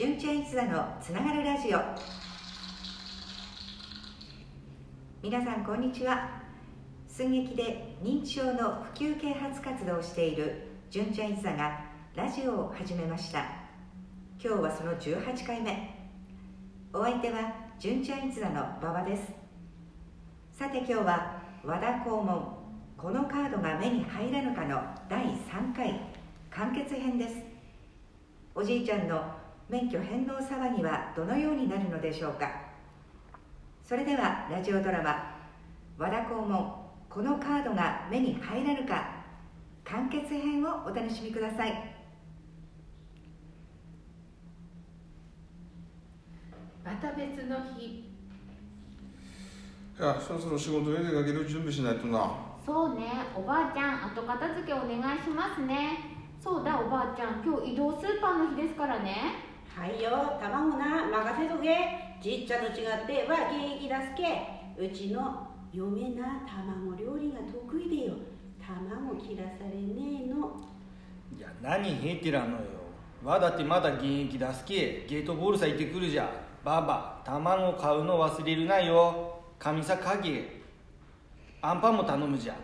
純ちゃん一座のつながるラジオ。皆さんこんにちは。寸劇で認知症の普及啓発活動をしている純ちゃん一座がラジオを始めました。今日はその18回目。お相手は純ちゃん一座の馬場です。さて今日は和田黄門このカードが目に入らぬかの第3回完結編です。おじいちゃんの免許返納騒ぎはどのようになるのでしょうか。それではラジオドラマ「和田黄門このカードが目に入らぬか」完結編をお楽しみください。また別の日。いやそろそろ仕事へ出かける準備しないとな。そうね。おばあちゃん後片付けお願いしますね。そうだおばあちゃん。今日移動スーパーの日ですからねはいよ卵な任せとけ。じっちゃんと違っては現役だすけ。うちの嫁な卵料理が得意でよ。卵切らされねえの。いや何へってらんのよ。わだってまだ現役出すけ。ゲートボールさ行ってくるじゃ。ばば卵買うの忘れるなよ。神さ影アンパンも頼むじゃ。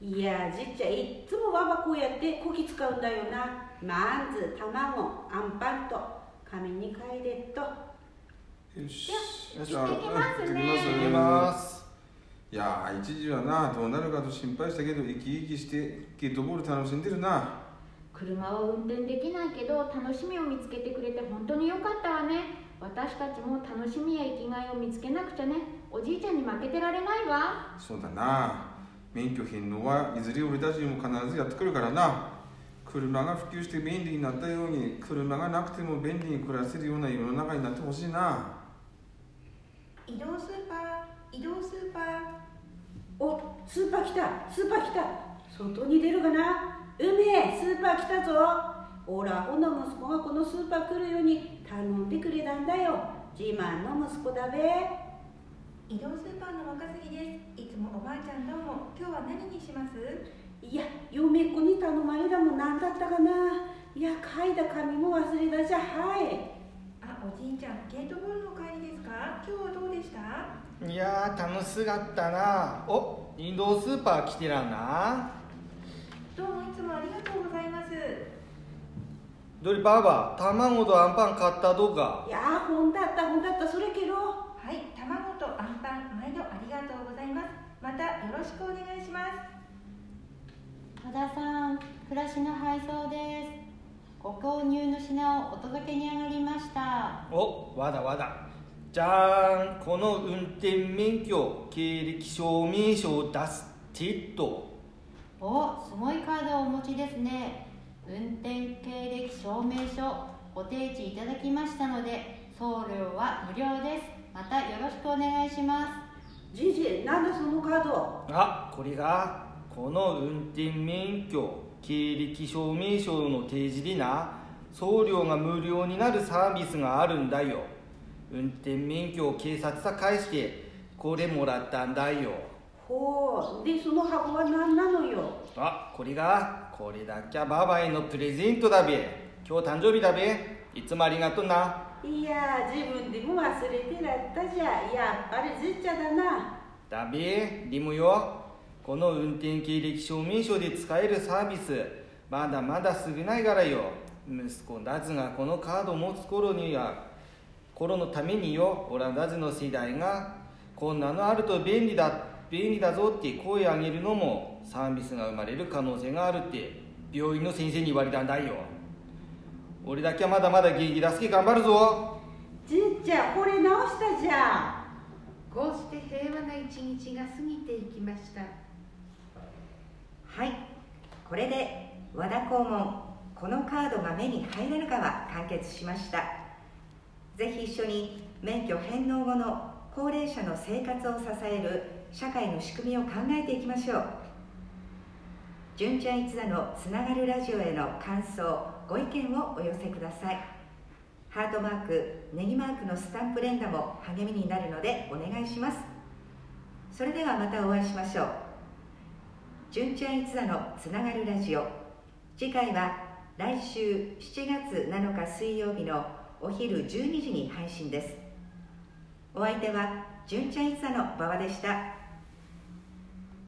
いやじっちゃんいっつもわばこうやってこき使うんだよな。まんず卵あんパンと紙に書いてっと。よし。じゃあ行きますね。行きます。いやー一時はなどうなるかと心配したけど生き生きしてゲートボール楽しんでるな。車は運転できないけど楽しみを見つけてくれて本当によかったわね。私たちも楽しみや生きがいを見つけなくちゃね。おじいちゃんに負けてられないわ。そうだな。免許返納はいずれ俺たちにも必ずやってくるからな車が普及して便利になったように車がなくても便利に暮らせるような世の中になってほしいな。移動スーパー移動スーパー。おスーパー来た。スーパー来た。外に出るかな？梅スーパー来たぞ。おらほの息子がこのスーパー来るように頼んでくれたんだよ。自慢の息子だべ。移動スーパーの若杉です。いつもおばあちゃんどうも。今日は何にします？いや嫁っ子に頼まれたも何だったかな。いや書いた紙も忘れたじゃはい。あおじいちゃんゲートボールの帰りですか？今日はどうでした？いやー楽しかったな。お移動スーパー来てらんな。どうもいつもありがとうございます。どればば卵とアンパン買ったどうか？いやほんだったほんだった。それけど。はい卵とアンパン毎度ありがとうございます。またよろしくお願いします和田さん暮らしの配送です。ご購入の品をお届けに上がりました。おわだわだじゃーんこの運転免許経歴証明書を出すってと。おすごいカードをお持ちですね。運転経歴証明書ご提示いただきましたので送料は無料です。またよろしくお願いします。じいじなんだそのカードあこれがこの運転免許経歴証明書の提示でな送料が無料になるサービスがあるんだよ。運転免許を警察さ返してこれもらったんだよ。ほう。でその箱は何なのよ？あこれがこれだけはババへのプレゼントだべ。今日誕生日だべ。いつもありがとうな。いや自分でも忘れてらったじゃ。やっぱりずっちゃだな。だべでもよこの運転経歴証明書で使えるサービスまだまだ少ないからよ。息子だずがこのカードを持つ頃には頃のためによオランダズの世代がこんなのあると便利だ便利だぞって声上げるのもサービスが生まれる可能性があるって病院の先生に言われたんだよ。俺だけはまだまだ元気出すけ頑張るぞ。じっちゃんこれ直したじゃん。こうして平和な一日が過ぎていきました。はい。これで和田黄門このカードが目に入らぬかは完結しました。ぜひ一緒に免許返納後の高齢者の生活を支える社会の仕組みを考えていきましょう。純ちゃん一座のつながるラジオへの感想ご意見をお寄せください。ハートマークネギマークのスタンプ連打も励みになるのでお願いします。それではまたお会いしましょう。純ちゃん一座のつながるラジオ。次回は来週7月7日水曜日のお昼12時に配信です。お相手は純ちゃんいつさの馬場でした。